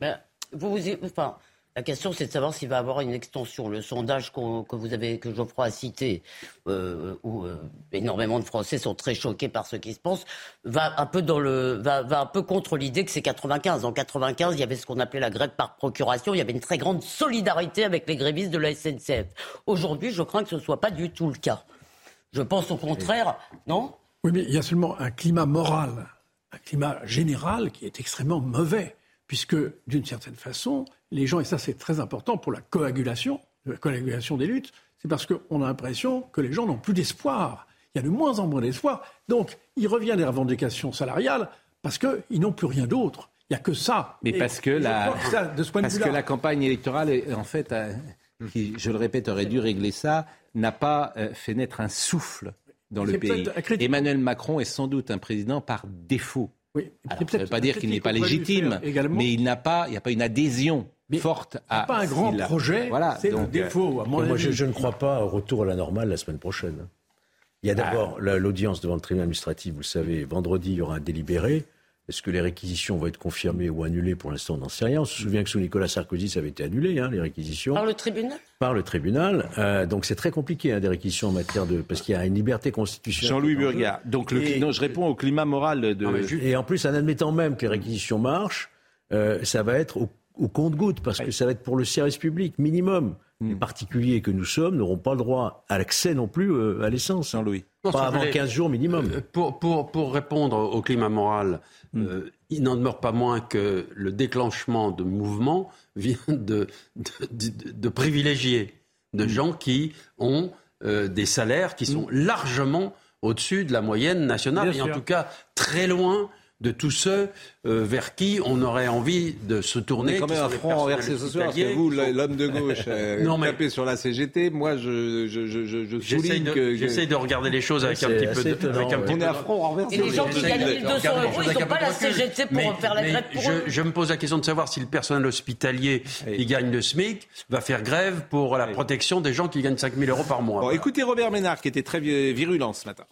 Ben, vous, vous- enfin, la question, c'est de savoir s'il va avoir une extension. Le sondage que vous avez, que Geoffroy a cité, euh, où euh, énormément de Français sont très choqués par ce qui se passe, va un peu dans le, va, va un peu contre l'idée que c'est 95. En 95, il y avait ce qu'on appelait la grève par procuration. Il y avait une très grande solidarité avec les grévistes de la SNCF. Aujourd'hui, je crains que ce soit pas du tout le cas. Je pense au contraire, non? Oui, mais il y a seulement un climat moral, un climat général qui est extrêmement mauvais, puisque d'une certaine façon, les gens, et ça c'est très important pour la coagulation, la coagulation des luttes, c'est parce qu'on a l'impression que les gens n'ont plus d'espoir. Il y a de moins en moins d'espoir. Donc, il revient des revendications salariales parce qu'ils n'ont plus rien d'autre. Il n'y a que ça. Mais Et parce que, la, crois que ça, de ce point de parce que la campagne électorale, est- en fait, a- qui, je le répète, aurait dû régler ça, n'a pas euh, fait naître un souffle dans le pays. Emmanuel Macron est sans doute un président par défaut. Oui. ça ne veut pas dire qu'il n'est pas légitime, mais il n'a pas, il n'y a pas une adhésion forte à. pas un grand projet. Voilà. C'est le défaut. À moi, je, ne crois pas au retour à la normale la semaine prochaine. Il y a d'abord ah. l'audience devant le tribunal administratif. Vous le savez, vendredi, il y aura un délibéré. Est-ce que les réquisitions vont être confirmées ou annulées? Pour l'instant, on n'en sait rien. On se souvient que sous Nicolas Sarkozy, ça avait été annulé, hein, les réquisitions. Par le tribunal? Par le tribunal. Euh, donc c'est très compliqué, hein, des réquisitions en matière de... Parce qu'il y a une liberté constitutionnelle. Jean-Louis Burgard. Donc le... non, je réponds au climat moral de... et en plus, en admettant même que les réquisitions marchent, euh, ça va être au, compte-goutte, parce que ça va être pour le service public, minimum. Hmm. Les particuliers que nous sommes n'auront pas le droit à l'accès non plus euh, à l'essence. Jean-Louis. Pas avant 15 jours minimum. Pour, pour, pour répondre au climat moral, hmm il n'en demeure pas moins que le déclenchement de mouvements vient de, de, privilégiés, de mm. gens qui ont euh, des salaires qui sont mm. largement au-dessus de la moyenne nationale, et en tout cas très loin de tous ceux euh, vers qui on aurait envie de se tourner. quand même un front renversé ce soir, parce que vous, l'homme de gauche, euh, non, mais... tapez sur la CGT. Moi, je, je, je, je souligne que... J'essaye de regarder les choses avec un petit peu de... Avec un on est à front renversé. Et les gens qui gagnent 1200 euros, ils n'ont pas la CGT pour faire la grève pour eux. Je me pose la question de savoir si le personnel hospitalier qui gagne le SMIC va faire grève pour la protection des gens qui gagnent 5000 euros par mois. Bon, écoutez Robert Ménard, qui était très virulent ce matin.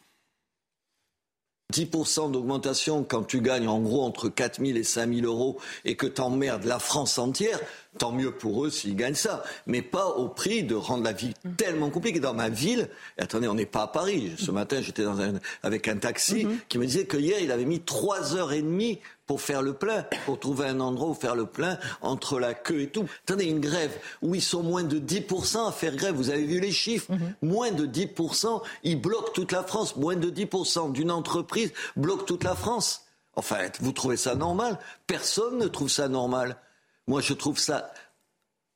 10% d'augmentation quand tu gagnes en gros entre 4 000 et 5 000 euros et que t'emmerdes la France entière, tant mieux pour eux s'ils gagnent ça. Mais pas au prix de rendre la vie tellement compliquée. Dans ma ville, et attendez, on n'est pas à Paris. Ce matin, j'étais avec un taxi mhm. qui me disait que hier, il avait mis 3 heures et demie pour faire le plein, pour trouver un endroit où faire le plein entre la queue et tout. Attendez, une grève où ils sont moins de 10% à faire grève, vous avez vu les chiffres, mhm. moins de 10%, ils bloquent toute la France, moins de 10% d'une entreprise bloque toute la France. Enfin, vous trouvez ça normal? Personne ne trouve ça normal. Moi, je trouve ça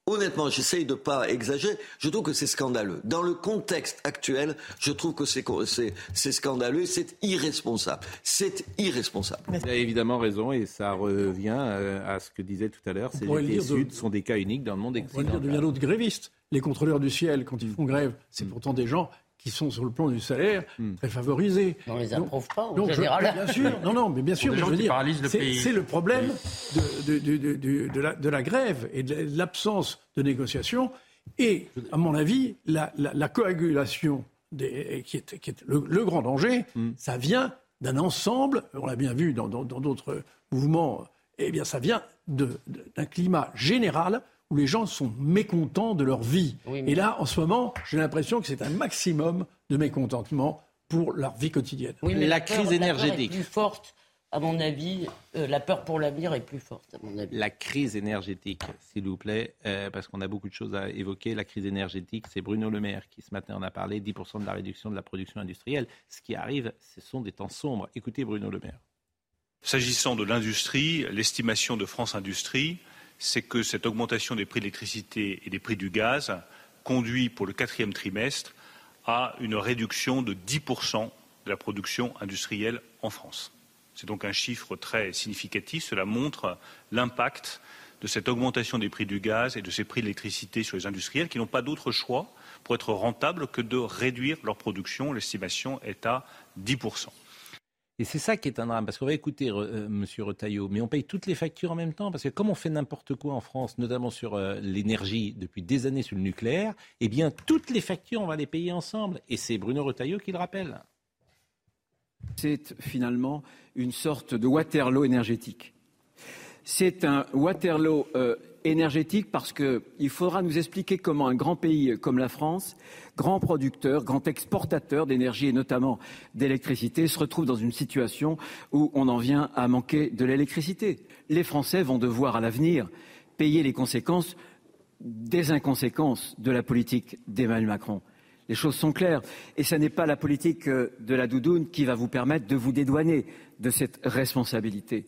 Honnêtement, j'essaye de ne pas exagérer. Je trouve que c'est scandaleux. Dans le contexte actuel, je trouve que c'est scandaleux et c'est irresponsable. C'est irresponsable. Vous avez évidemment raison et ça revient euh, à ce que disait tout à l'heure. Ces GT Sud sont des cas uniques dans le monde occidental. On pourrait dire de bien d'autres grévistes. Les contrôleurs du ciel, quand ils font grève, c'est pourtant des gens qui sont sur le plan du salaire hmm. très favorisés. On les approuve pas en général. bien sûr, non, non, mais bien sûr, je veux dire, c'est le problème de, de, de, de, la, de la grève et de l'absence de négociation. Et, à mon avis, la, la, coagulation, des, qui est, qui est le, grand danger, hmm. ça vient d'un ensemble, on l'a bien vu dans d'autres mouvements, eh bien, ça vient d'un climat général où les gens sont mécontents de leur vie. Et là, en ce moment, j'ai l'impression que c'est un maximum de mécontentement pour leur vie quotidienne. Oui, mais la, crise énergétique. Est plus forte, à mon avis, euh, la peur pour l'avenir est plus forte, à mon avis. La crise énergétique, s'il vous plaît, euh, parce qu'on a beaucoup de choses à évoquer. La crise énergétique, c'est Bruno Le Maire qui ce matin en a parlé, 10% de la réduction de la production industrielle. Ce qui arrive, ce sont des temps sombres. Écoutez Bruno Le Maire. S'agissant de l'industrie, l'estimation de France Industrie, c'est que cette augmentation des prix de l'électricité et des prix du gaz conduit pour le quatrième trimestre à une réduction de 10% de la production industrielle en France. C'est donc un chiffre très significatif. Cela montre l'impact de cette augmentation des prix du gaz et de ces prix de l'électricité sur les industriels qui n'ont pas d'autre choix pour être rentables que de réduire leur production. L'estimation est à 10%. Et c'est ça qui est un drame, parce qu'on va écouter euh, M. Retailleau, mais on paye toutes les factures en même temps, parce que comme on fait n'importe quoi en France, notamment sur euh, l'énergie depuis des années sur le nucléaire, eh bien toutes les factures, on va les payer ensemble. Et c'est Bruno Retailleau qui le rappelle. C'est finalement une sorte de Waterloo énergétique. C'est un Waterloo euh, énergétique parce qu'il faudra nous expliquer comment un grand pays comme la France, grand producteur, grand exportateur d'énergie et notamment d'électricité, se retrouve dans une situation où on en vient à manquer de l'électricité. Les Français vont devoir à l'avenir payer les conséquences des inconséquences de la politique d'Emmanuel Macron. Les choses sont claires. Et ce n'est pas la politique euh, de la doudoune qui va vous permettre de vous dédouaner de cette responsabilité.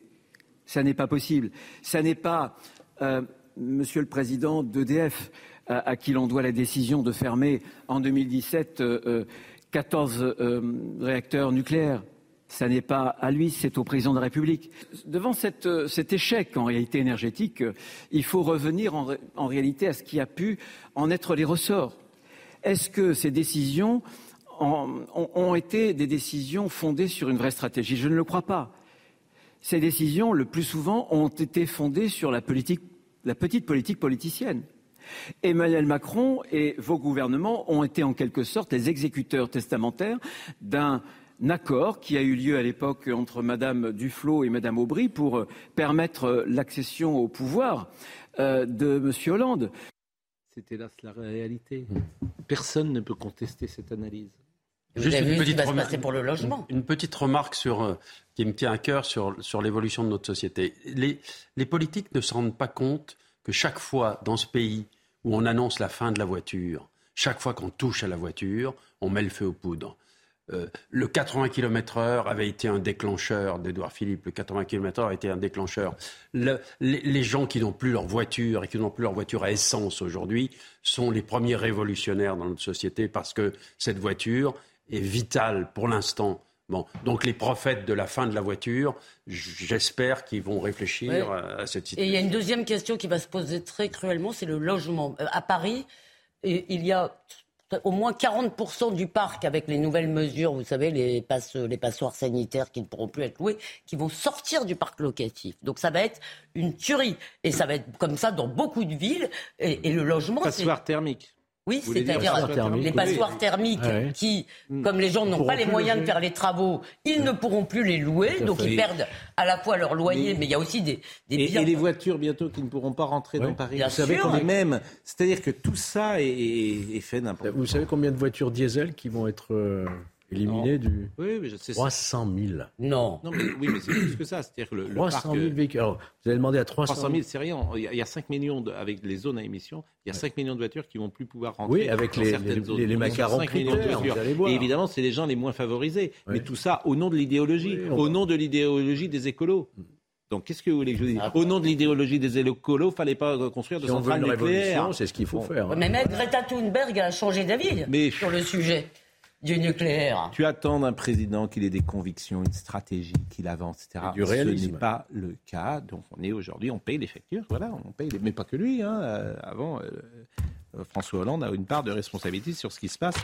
Ça n'est pas possible. Ça n'est pas euh, Monsieur le Président d'EDF, à, qui l'on doit la décision de fermer en 2017 euh, 14 euh, euh, réacteurs nucléaires. Ce n'est pas à lui, c'est au président de la République. Devant cet échec en réalité énergétique, il faut revenir en, réalité à ce qui a pu en être les ressorts. Est-ce que ces décisions ont été des décisions fondées sur une vraie stratégie? Je ne le crois pas ces décisions, le plus souvent, ont été fondées sur la, politique, la petite politique politicienne. Emmanuel Macron et vos gouvernements ont été en quelque sorte les exécuteurs testamentaires d'un accord qui a eu lieu à l'époque entre Madame Duflot et Madame Aubry pour euh, permettre euh, l'accession au pouvoir euh, de Monsieur Hollande. C'est hélas la réalité. Personne ne peut contester cette analyse. Juste une petite, remarque, pour le logement. Une, petite remarque sur, qui me tient à cœur sur, sur l'évolution de notre société. Les, les politiques ne se rendent pas compte que chaque fois dans ce pays où on annonce la fin de la voiture, chaque fois qu'on touche à la voiture, on met le feu aux poudres. Euh, le 80 km/h avait été un déclencheur d'Edouard Philippe. Le 80 km/h a été un déclencheur. les, gens qui n'ont plus leur voiture et qui n'ont plus leur voiture à essence aujourd'hui sont les premiers révolutionnaires dans notre société parce que cette voiture est vitale pour l'instant. Bon, donc les prophètes de la fin de la voiture, j'espère qu'ils vont réfléchir à, cette situation. Et il y a une deuxième question qui va se poser très cruellement, c'est le logement. Euh, à Paris, il y a au moins 40% du parc avec les nouvelles mesures, vous savez, les, les passoires sanitaires qui ne pourront plus être louées, qui vont sortir du parc locatif. Donc ça va être une tuerie. Et ça va être comme ça dans beaucoup de villes. Et, et le logement... Passoire thermique. Oui, c'est-à-dire les passoires thermiques qui, mm. comme les gens n'ont pas les moyens de faire les travaux, ils ne pourront plus les louer, donc ils perdent à la fois leur loyer, mais, il y a aussi des, des et, les voitures bientôt qui ne pourront pas rentrer dans Paris. Vous savez combien même, c'est-à-dire que tout ça est, fait n'importe quoi. Vous savez combien de voitures diesel qui vont être euh, éliminé du. Oui, mais je sais 300 000. Non. non mais, oui, mais c'est plus que ça. C'est-à-dire que le, 300 000 véhicules. vous allez demander à 300 000. 300 000, c'est rien. Il y, a, 5 millions, de, avec les zones à émission, il y a 5 millions de voitures qui vont plus pouvoir rentrer. Oui, avec les, certaines zones. les, les macarons critères, Et évidemment, c'est les gens les moins favorisés. Mais tout ça au nom de l'idéologie. au nom de l'idéologie des écolos. Donc, qu'est-ce que vous voulez que je vous dise Au nom de l'idéologie des écolos, il fallait pas construire de centrales nucléaires. C'est ce qu'il faut faire. Mais même Greta Thunberg a changé d'avis sur le sujet du nucléaire. Tu attends d'un président qu'il ait des convictions, une stratégie, qu'il avance, etc. Du réalisme. Ce n'est pas le cas. Donc on est aujourd'hui, on paye les factures, voilà, on paye, mais pas que lui. Hein. Euh, avant, euh, François Hollande a une part de responsabilité sur ce qui se passe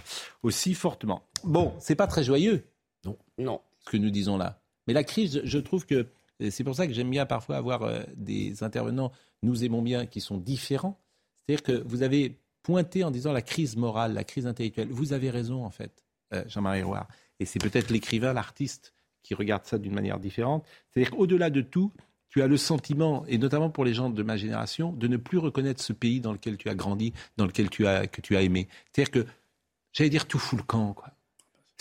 aussi fortement. Bon, c'est pas très joyeux. Non. Non. Ce que nous disons là. Mais la crise, je trouve que c'est pour ça que j'aime bien parfois avoir euh, des intervenants, nous aimons bien, qui sont différents. C'est-à-dire que vous avez pointé en disant la crise morale, la crise intellectuelle. Vous avez raison, en fait. Euh, Jean-Marie Roy. Et c'est peut-être l'écrivain, l'artiste, qui regarde ça d'une manière différente. C'est-à-dire qu'au-delà de tout, tu as le sentiment, et notamment pour les gens de ma génération, de ne plus reconnaître ce pays dans lequel tu as grandi, dans lequel tu as, que tu as aimé. C'est-à-dire que, j'allais dire, tout fout le camp, quoi.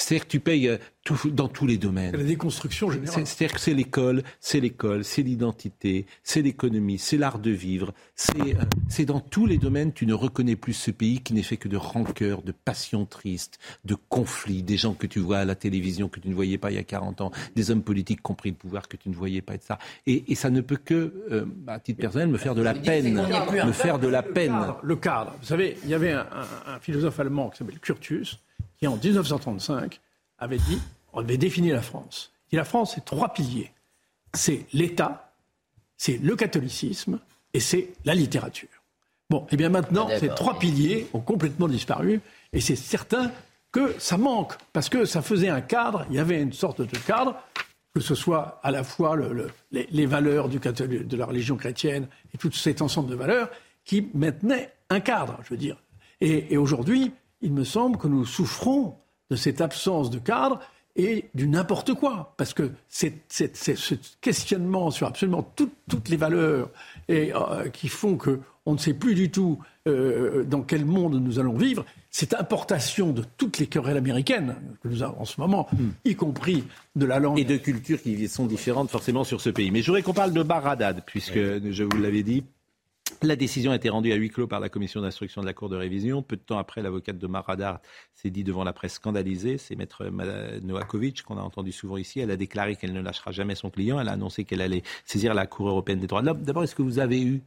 C'est-à-dire que tu payes euh, dans tous les domaines. La déconstruction générale. C'est-à-dire que c'est l'école, c'est l'école, c'est l'identité, c'est l'économie, c'est l'art de vivre. Euh, c'est dans tous les domaines, tu ne reconnais plus ce pays qui n'est fait que de rancœur, de passion triste, de conflits, des gens que tu vois à la télévision que tu ne voyais pas il y a 40 ans, des hommes politiques qui ont pris le pouvoir que tu ne voyais pas, etc. Et, et ça ne peut que, euh, à titre personnel, me faire de la peine. Me faire de la peine. Le cadre. Vous savez, il y avait un, un philosophe allemand qui s'appelle Curtius qui en 1935 avait dit, on avait défini la France. Et la France, c'est trois piliers. C'est l'État, c'est le catholicisme et c'est la littérature. Bon, et eh bien maintenant, ces trois piliers ont complètement disparu et c'est certain que ça manque parce que ça faisait un cadre, il y avait une sorte de cadre, que ce soit à la fois les, valeurs du, de la religion chrétienne et tout cet ensemble de valeurs qui maintenaient un cadre, je veux dire. et aujourd'hui, il me semble que nous souffrons de cette absence de cadre et du n'importe quoi. Parce que c'est, ce questionnement sur absolument toutes les valeurs et, euh, qui font qu'on ne sait plus du tout euh, dans quel monde nous allons vivre, cette importation de toutes les querelles américaines que nous avons en ce moment, hmm. y compris de la langue. Et de cultures qui sont différentes forcément sur ce pays. Mais je voudrais qu'on parle de Baradad, puisque je vous l'avais dit, la décision a été rendue à huis clos par la commission d'instruction de la Cour de révision. Peu de temps après, l'avocate de Maradar s'est dit devant la presse scandalisée. C'est maître Noakovic, qu'on a entendu souvent ici. Elle a déclaré qu'elle ne lâchera jamais son client. Elle a annoncé qu'elle allait saisir la Cour européenne des droits de l'homme. D'abord, est-ce que vous avez eu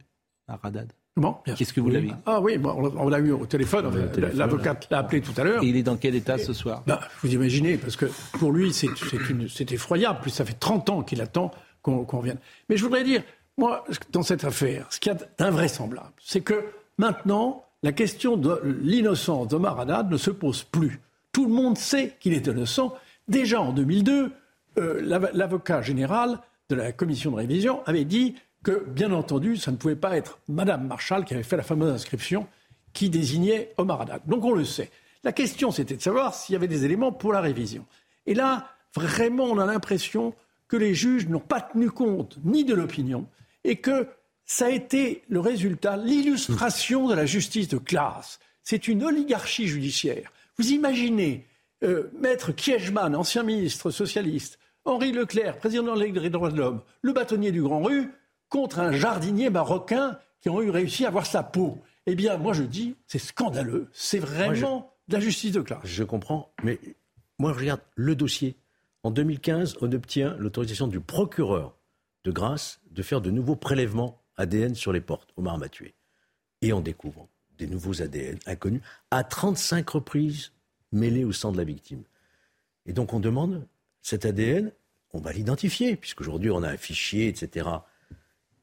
Maradad Bon, Qu'est-ce que vous l'avez Ah oui, on l'a eu au téléphone. L'avocate l'a appelé tout à l'heure. Il est dans quel état ce soir? Bah, Vous imaginez, parce que pour lui, c'est effroyable. Plus ça fait 30 ans qu'il attend qu'on revienne. Mais je voudrais dire, moi, dans cette affaire, ce qu'il y a d'invraisemblable, c'est que maintenant, la question de l'innocence d'Omar Haddad ne se pose plus. Tout le monde sait qu'il est innocent. Déjà en 2002, euh, l'avocat général de la commission de révision avait dit que, bien entendu, ça ne pouvait pas être Madame Marshall qui avait fait la fameuse inscription qui désignait Omar Haddad. Donc on le sait. La question, c'était de savoir s'il y avait des éléments pour la révision. Et là, vraiment, on a l'impression que les juges n'ont pas tenu compte ni de l'opinion et que ça a été le résultat, l'illustration de la justice de classe. C'est une oligarchie judiciaire. Vous imaginez euh, Maître Kiechman, ancien ministre socialiste, Henri Leclerc, président de la Ligue des droits de l'homme, le bâtonnier du Grand Rue, contre un jardinier marocain qui ont eu réussi à avoir sa peau. Eh bien, moi je dis, c'est scandaleux. C'est vraiment de la justice de classe. Je comprends, mais moi je regarde le dossier. En 2015, on obtient l'autorisation du procureur de grâce de faire de nouveaux prélèvements ADN sur les portes, Omar m'a tué. Et on découvre des nouveaux ADN inconnus à 35 reprises mêlés au sang de la victime. Et donc on demande cet ADN, on va l'identifier, puisqu'aujourd'hui on a un fichier, etc.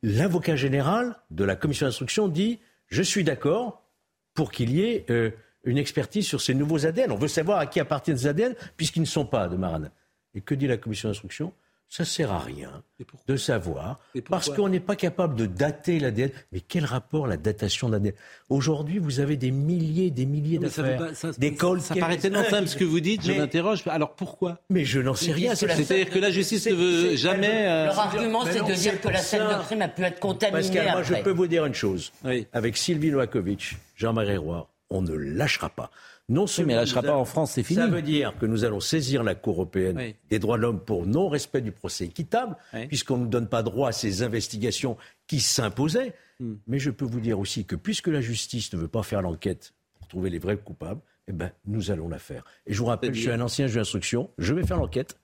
L'avocat général de la commission d'instruction dit Je suis d'accord pour qu'il y ait euh, une expertise sur ces nouveaux ADN. On veut savoir à qui appartiennent ces ADN, puisqu'ils ne sont pas de Marana. Et que dit la commission d'instruction? Ça sert à rien de savoir, parce qu'on n'est pas capable de dater l'ADN. Mais quel rapport la datation de l'ADN Aujourd'hui, vous avez des milliers, des milliers d'affaires, des Ça, paraît tellement simple ce que vous dites, je m'interroge. Alors pourquoi? Mais je n'en sais rien. C'est-à-dire que la justice ne veut jamais... Euh, Leur argument, c'est de dire que la scène de crime a pu être contaminée Pascal, moi, je peux vous dire une chose. Avec Sylvie Noakovic, Jean-Marie Roy, on ne lâchera pas. Non seulement mais lâchera pas en France, c'est fini. Ça veut dire que nous allons saisir la Cour européenne des droits de l'homme pour non-respect du procès équitable, puisqu'on ne donne pas droit à ces investigations qui s'imposaient. Hmm. Mais je peux vous dire aussi que puisque la justice ne veut pas faire l'enquête pour trouver les vrais coupables, eh ben, nous allons la faire. Et je vous rappelle, je suis un ancien juge d'instruction, je vais faire l'enquête.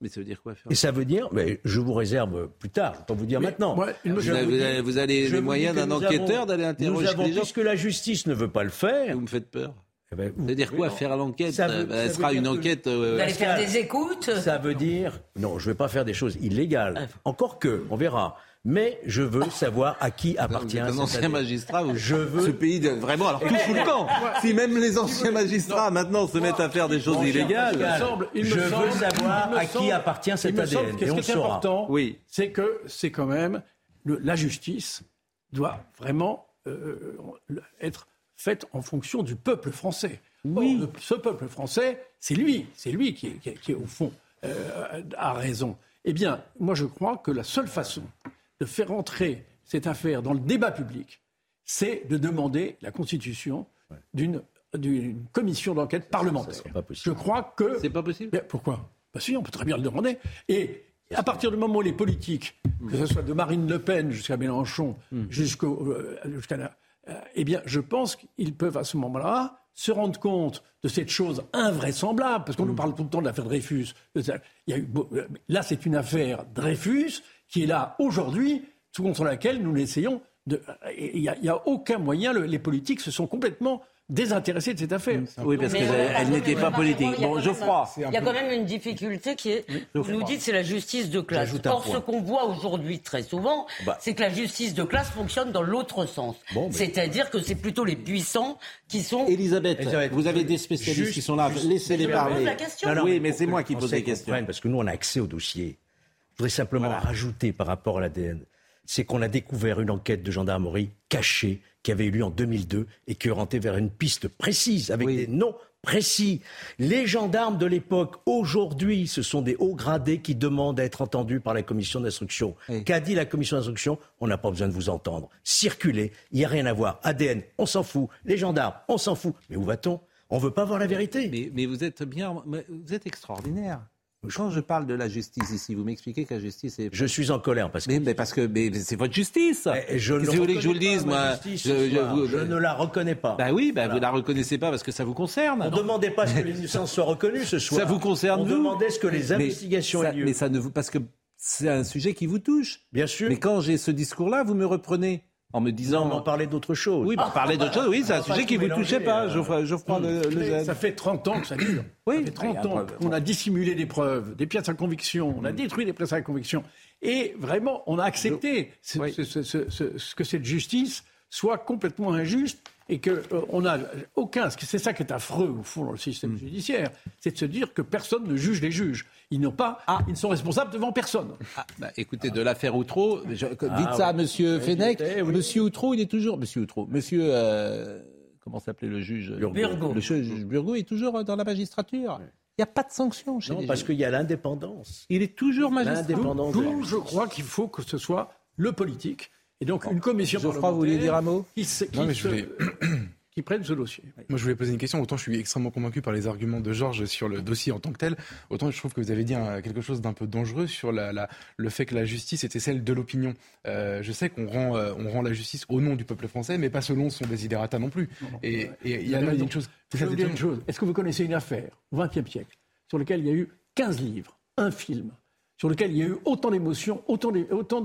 Mais ça veut dire quoi faire Et ça veut dire, mais je vous réserve plus tard, je ne vais pas vous dire maintenant. vous, avez, vous, avez, les moyens d'un enquêteur d'aller interroger nous avons, les gens. Puisque la justice ne veut pas le faire. Vous me faites peur. Eh ben, C'est-à-dire quoi Faire l'enquête ça, Elle sera une enquête. Euh, Vous allez faire des écoutes? Ça veut dire. Non, je ne vais pas faire des choses illégales. Ah. Encore que, on verra. Mais je veux savoir à qui appartient. Un ancien magistrat, je veux ce pays de... vraiment. Alors tout fout le camp. Si même les anciens magistrats maintenant se mettent à faire des choses illégales, je veux savoir à qui appartient cet ADN. Et ce qui est important, oui. c'est que c'est quand même la justice doit vraiment euh, être faite en fonction du peuple français. Oui. ce peuple français, c'est lui, c'est lui qui, qui, au fond, euh, a raison. Eh bien, moi, je crois que la seule façon de faire entrer cette affaire dans le débat public, c'est de demander la constitution d'une d'une commission d'enquête parlementaire. Pas je crois que c'est pas possible. pourquoi? Bah si, on peut très bien le demander. Et à partir du moment où les politiques, que ce soit de Marine Le Pen jusqu'à Mélenchon, hmm. jusqu'au euh, jusqu'à la euh, eh bien, je pense qu'ils peuvent à ce moment-là se rendre compte de cette chose invraisemblable, parce qu'on nous mm. parle tout le temps de l'affaire Dreyfus. Euh, là, c'est une affaire Dreyfus qui est là aujourd'hui, contre laquelle nous essayons de. Il n'y a, aucun moyen, les politiques se sont complètement désintéressé de cette affaire. Oui, parce qu'elle n'était pas politique. Bon, Geoffroy. Il y a quand même une difficulté qui est, vous nous dites, c'est la justice de classe. Or, ce qu'on voit aujourd'hui très souvent, bah. c'est que la justice de classe fonctionne dans l'autre sens. C'est-à-dire que c'est plutôt les puissants qui sont... Elisabeth, vous avez des spécialistes qui sont là, laissez-les parler. La question. oui, mais c'est moi qui pose des questions. Parce que nous, on a accès au dossier. Je voudrais simplement rajouter par rapport à l'ADN, c'est qu'on a découvert une enquête de gendarmerie cachée qui avait eu lieu en 2002 et qui orientait vers une piste précise, avec des noms précis. Les gendarmes de l'époque, aujourd'hui, ce sont des hauts gradés qui demandent à être entendus par la commission d'instruction. Qu'a dit la commission d'instruction? On n'a pas besoin de vous entendre. Circulez, il n'y a rien à voir. ADN, on s'en fout. Les gendarmes, on s'en fout. Mais où va-t-on? On ne veut pas voir la vérité. Mais, mais vous êtes bien, vous êtes extraordinaire. Quand je parle de la justice ici, vous m'expliquez que la justice est. Je suis en colère parce que. Mais, parce que c'est votre justice. je si vous voulez que je vous le dise, moi. Je, ne la reconnais pas. Bah oui, bah vous la reconnaissez pas parce que ça vous concerne. On ne demandait pas que les licences soient reconnues ce soir. Ça vous concerne On demandait ce que les investigations aient lieu. Mais ça ne vous parce que c'est un sujet qui vous touche. Bien sûr. Mais quand j'ai ce discours-là, vous me reprenez en me disant. Non, on parlait d'autre chose. Oui, on parlait d'autre chose, oui, c'est un sujet qui ne vous touchait pas, Geoffroy, Geoffroy le, Ça fait 30 ans que ça dure. Oui, ça fait 30 ans qu'on a dissimulé des preuves, des pièces à conviction, on a mm. détruit des pièces à conviction. Et vraiment, on a accepté ce, que cette justice soit complètement injuste et que euh, on a aucun. C'est ça qui est affreux au fond dans le système mm. judiciaire, c'est de se dire que personne ne juge les juges. Ils n'ont pas, ah. ils ne sont responsables devant personne. Ah, bah, écoutez, de l'affaire Outreau, dites ah ça à Monsieur Fenech. Monsieur Outreau, il est toujours, Monsieur Outreau, Monsieur. Euh, comment s'appelait le juge? Burgo. Le juge Burgo est toujours dans la magistrature. Il n'y a pas de sanction chez non, parce qu'il y a l'indépendance. Il est toujours magistrat. D'où je crois qu'il faut que ce soit le politique. Et donc une commission Geoffroy, vous voulez dire un mot qui, non, mais je voulais... qui prennent ce dossier. Moi, je voulais poser une question. Autant je suis extrêmement convaincu par les arguments de Georges sur le dossier en tant que tel, autant je trouve que vous avez dit quelque chose d'un peu dangereux sur la, le fait que la justice était celle de l'opinion. Euh, je sais qu'on rend, euh, on rend la justice au nom du peuple français, mais pas selon son désiderata non plus. Et il y a une chose. une chose. Est-ce que vous connaissez une affaire au XXe siècle sur laquelle il y a eu 15 livres, un film, sur lequel il y a eu autant d'émotions, autant, autant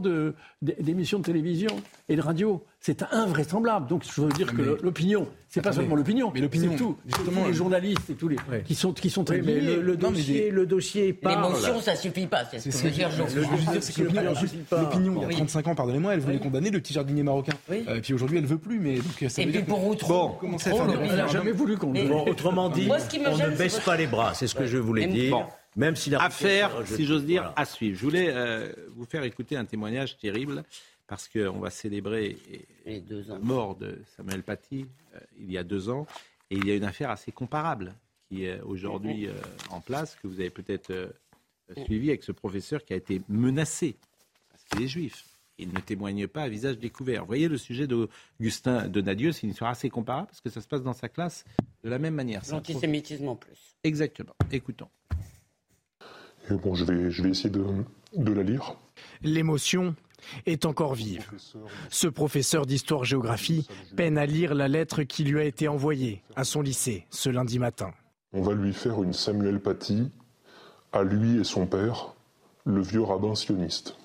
d'émissions de, télévision et de radio. C'est invraisemblable. Donc, je veux dire que l'opinion, c'est pas seulement l'opinion, mais l'opinion, c'est tout. Justement, les journalistes et tous les qui sont qui sont mais le, dossier, le dossier L'émotion, ça suffit pas. C'est ce que veut dire L'opinion, il y a 35 ans, pardonnez-moi, elle voulait condamner le petit jardinier marocain. Et euh, puis aujourd'hui, elle veut plus. Mais donc, ça et puis pour autre bon, elle n'a jamais voulu qu'on. Autrement dit, on ne baisse pas les bras. C'est ce que je voulais dire. Même si Affaire, si j'ose dire, à suivre. Je voulais euh, vous faire écouter un témoignage terrible parce qu'on va célébrer la mort de Samuel Paty euh, il y a deux ans. Et il y a une affaire assez comparable qui est aujourd'hui euh, en place, que vous avez peut-être suivi avec ce professeur qui a été menacé parce qu'il est juif. Il ne témoigne pas à visage découvert. Vous voyez le sujet d'Augustin Donadieu, c'est une histoire assez comparable parce que ça se passe dans sa classe de la même manière. L'antisémitisme en plus. Exactement. Écoutons bon, je vais, je vais essayer de, de la lire. L'émotion est encore vive. Ce professeur d'histoire-géographie peine à lire la lettre qui lui a été envoyée à son lycée ce lundi matin. On va lui faire une Samuel Paty à lui et son père, le vieux rabbin sioniste.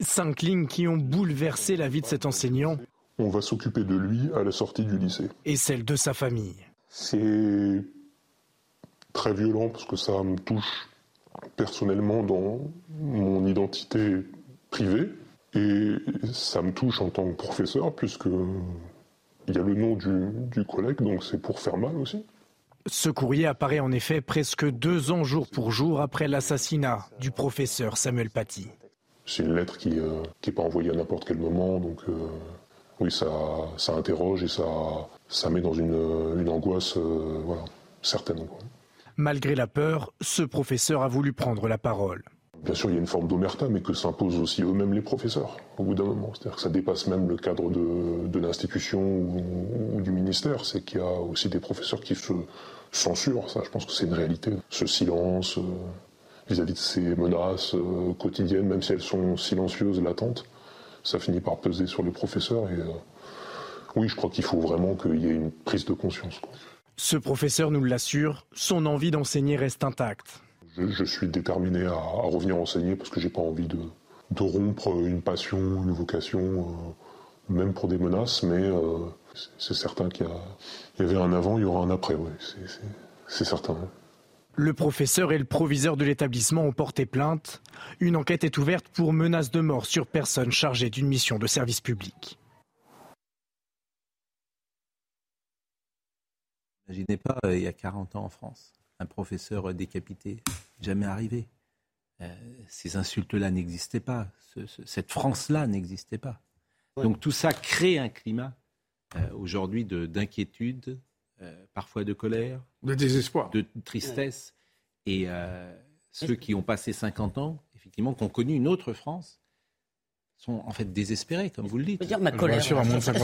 Cinq lignes qui ont bouleversé la vie de cet enseignant. On va s'occuper de lui à la sortie du lycée. Et celle de sa famille. C'est très violent parce que ça me touche personnellement dans mon identité privée. Et ça me touche en tant que professeur, puisque il y a le nom du, collègue, donc c'est pour faire mal aussi. Ce courrier apparaît en effet presque deux ans jour pour jour après l'assassinat du professeur Samuel Paty. C'est une lettre qui n'est euh, pas envoyée à n'importe quel moment, donc euh, oui, ça, ça interroge et ça, ça met dans une, une angoisse euh, voilà, certaine. Malgré la peur, ce professeur a voulu prendre la parole. Bien sûr, il y a une forme d'omerta, mais que s'imposent aussi eux-mêmes les professeurs, au bout d'un moment. C'est-à-dire que ça dépasse même le cadre de, l'institution ou, du ministère. C'est qu'il y a aussi des professeurs qui se censurent. Ça, je pense que c'est une réalité. Ce silence euh, vis-à-vis de ces menaces euh, quotidiennes, même si elles sont silencieuses, latentes, ça finit par peser sur les professeurs. Et euh, oui, je crois qu'il faut vraiment qu'il y ait une prise de conscience. Ce professeur nous l'assure, son envie d'enseigner reste intacte. Je, suis déterminé à, revenir enseigner parce que j'ai pas envie de, rompre une passion, une vocation, euh, même pour des menaces, mais euh, c'est certain qu'il y, avait un avant, il y aura un après, c'est certain. Le professeur et le proviseur de l'établissement ont porté plainte. Une enquête est ouverte pour menace de mort sur personne chargée d'une mission de service public. Imaginez pas, euh, il y a 40 ans en France, un professeur décapité, jamais arrivé. Euh, ces insultes-là n'existaient pas, cette France-là n'existait pas. Donc tout ça crée un climat euh, aujourd'hui d'inquiétude, parfois de colère, de désespoir, de tristesse. Et ceux qui ont passé 50 ans, effectivement, qui ont connu une autre France, sont en fait désespérés, comme vous le dites. Je peux dire ma colère. Est-ce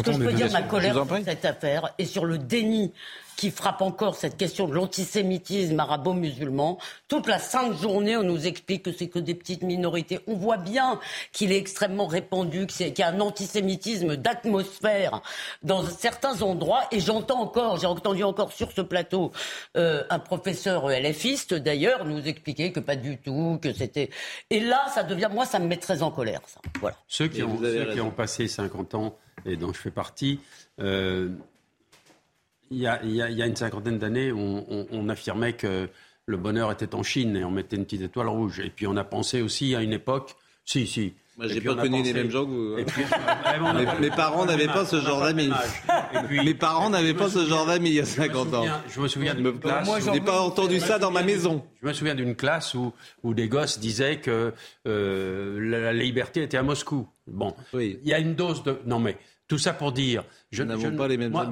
que je peux dire ma colère sur cette affaire et sur le déni qui frappe encore cette question de l'antisémitisme arabo-musulman? Toute la sainte journée, on nous explique que c'est que des petites minorités. On voit bien qu'il est extrêmement répandu, qu'il y a un antisémitisme d'atmosphère dans certains endroits. Et j'entends encore, j'ai entendu encore sur ce plateau euh, un professeur LFiste d'ailleurs nous expliquer que pas du tout, que c'était. Et là, ça devient, moi, ça me met très en colère. Ça. Voilà. Ceux qui, ont, ceux qui ont, passé 50 ans et dont je fais partie. Euh, il y, a, une cinquantaine d'années, on, affirmait que le bonheur était en Chine et on mettait une petite étoile rouge. Et puis on a pensé aussi à une époque, si, si, Moi, j'ai pas connu les mêmes gens que vous. Hein. mes, parents n'avaient pas ce genre d'amis. Mes parents n'avaient pas ce genre d'amis il y a 50 ans. Je me souviens d'une classe. Moi, je n'ai pas entendu ça dans ma maison. Je me souviens d'une classe où, où des gosses disaient que euh, la, liberté était à Moscou. Bon, il y a une dose de. Non, mais tout ça pour dire. Je n'avons pas les mêmes moi,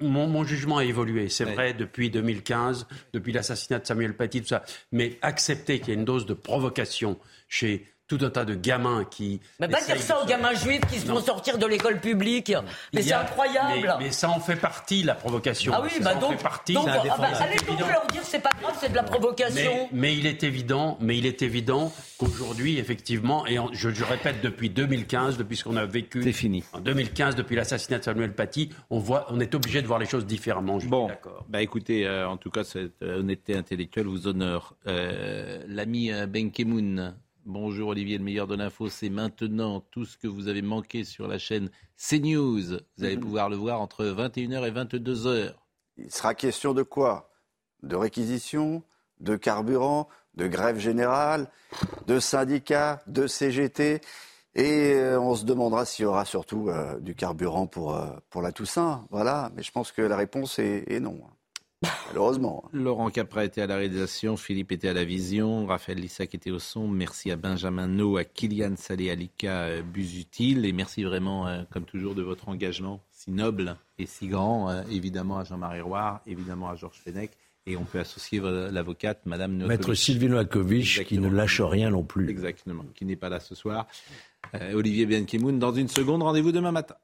mon, mon, jugement a évolué, c'est vrai, depuis 2015, depuis l'assassinat de Samuel Paty, tout ça. Mais accepter qu'il y ait une dose de provocation chez tout un tas de gamins qui. Mais pas dire ça aux gamins juifs qui se font sortir de l'école publique. Mais c'est incroyable. Mais, ça en fait partie, la provocation. Ah oui, bah donc, fait partie. Donc, ah bah, allez donc leur dire c'est pas grave, c'est de la provocation. Mais, il est évident, mais il est évident qu'aujourd'hui, effectivement, et je, je, répète depuis 2015, depuis ce qu'on a vécu. C'est fini. En 2015, depuis l'assassinat de Samuel Paty, on voit, on est obligé de voir les choses différemment. Je bon, bah écoutez, euh, en tout cas, cette euh, honnêteté intellectuelle vous honore. Euh, L'ami Ben Kemoun Bonjour Olivier, le meilleur de l'info, c'est maintenant tout ce que vous avez manqué sur la chaîne CNews. Vous allez pouvoir le voir entre 21h et 22h. Il sera question de quoi? De réquisition, de carburant, de grève générale, de syndicats, de CGT. Et euh, on se demandera s'il y aura surtout euh, du carburant pour, euh, pour la Toussaint. Voilà. Mais je pense que la réponse est non. Malheureusement. Laurent Capra était à la réalisation, Philippe était à la vision, Raphaël Lissac était au son. Merci à Benjamin No, à Kylian Salé, à Lika euh, Busutil. Et merci vraiment, euh, comme toujours, de votre engagement si noble et si grand. Euh, évidemment à Jean-Marie Roire, évidemment à Georges Fenech. Et on peut associer l'avocate, Madame Maître Sylvie Noakovic, qui ne lâche rien non plus. Exactement, qui n'est pas là ce soir. Olivier Bianchimoun, dans une seconde, rendez-vous demain matin.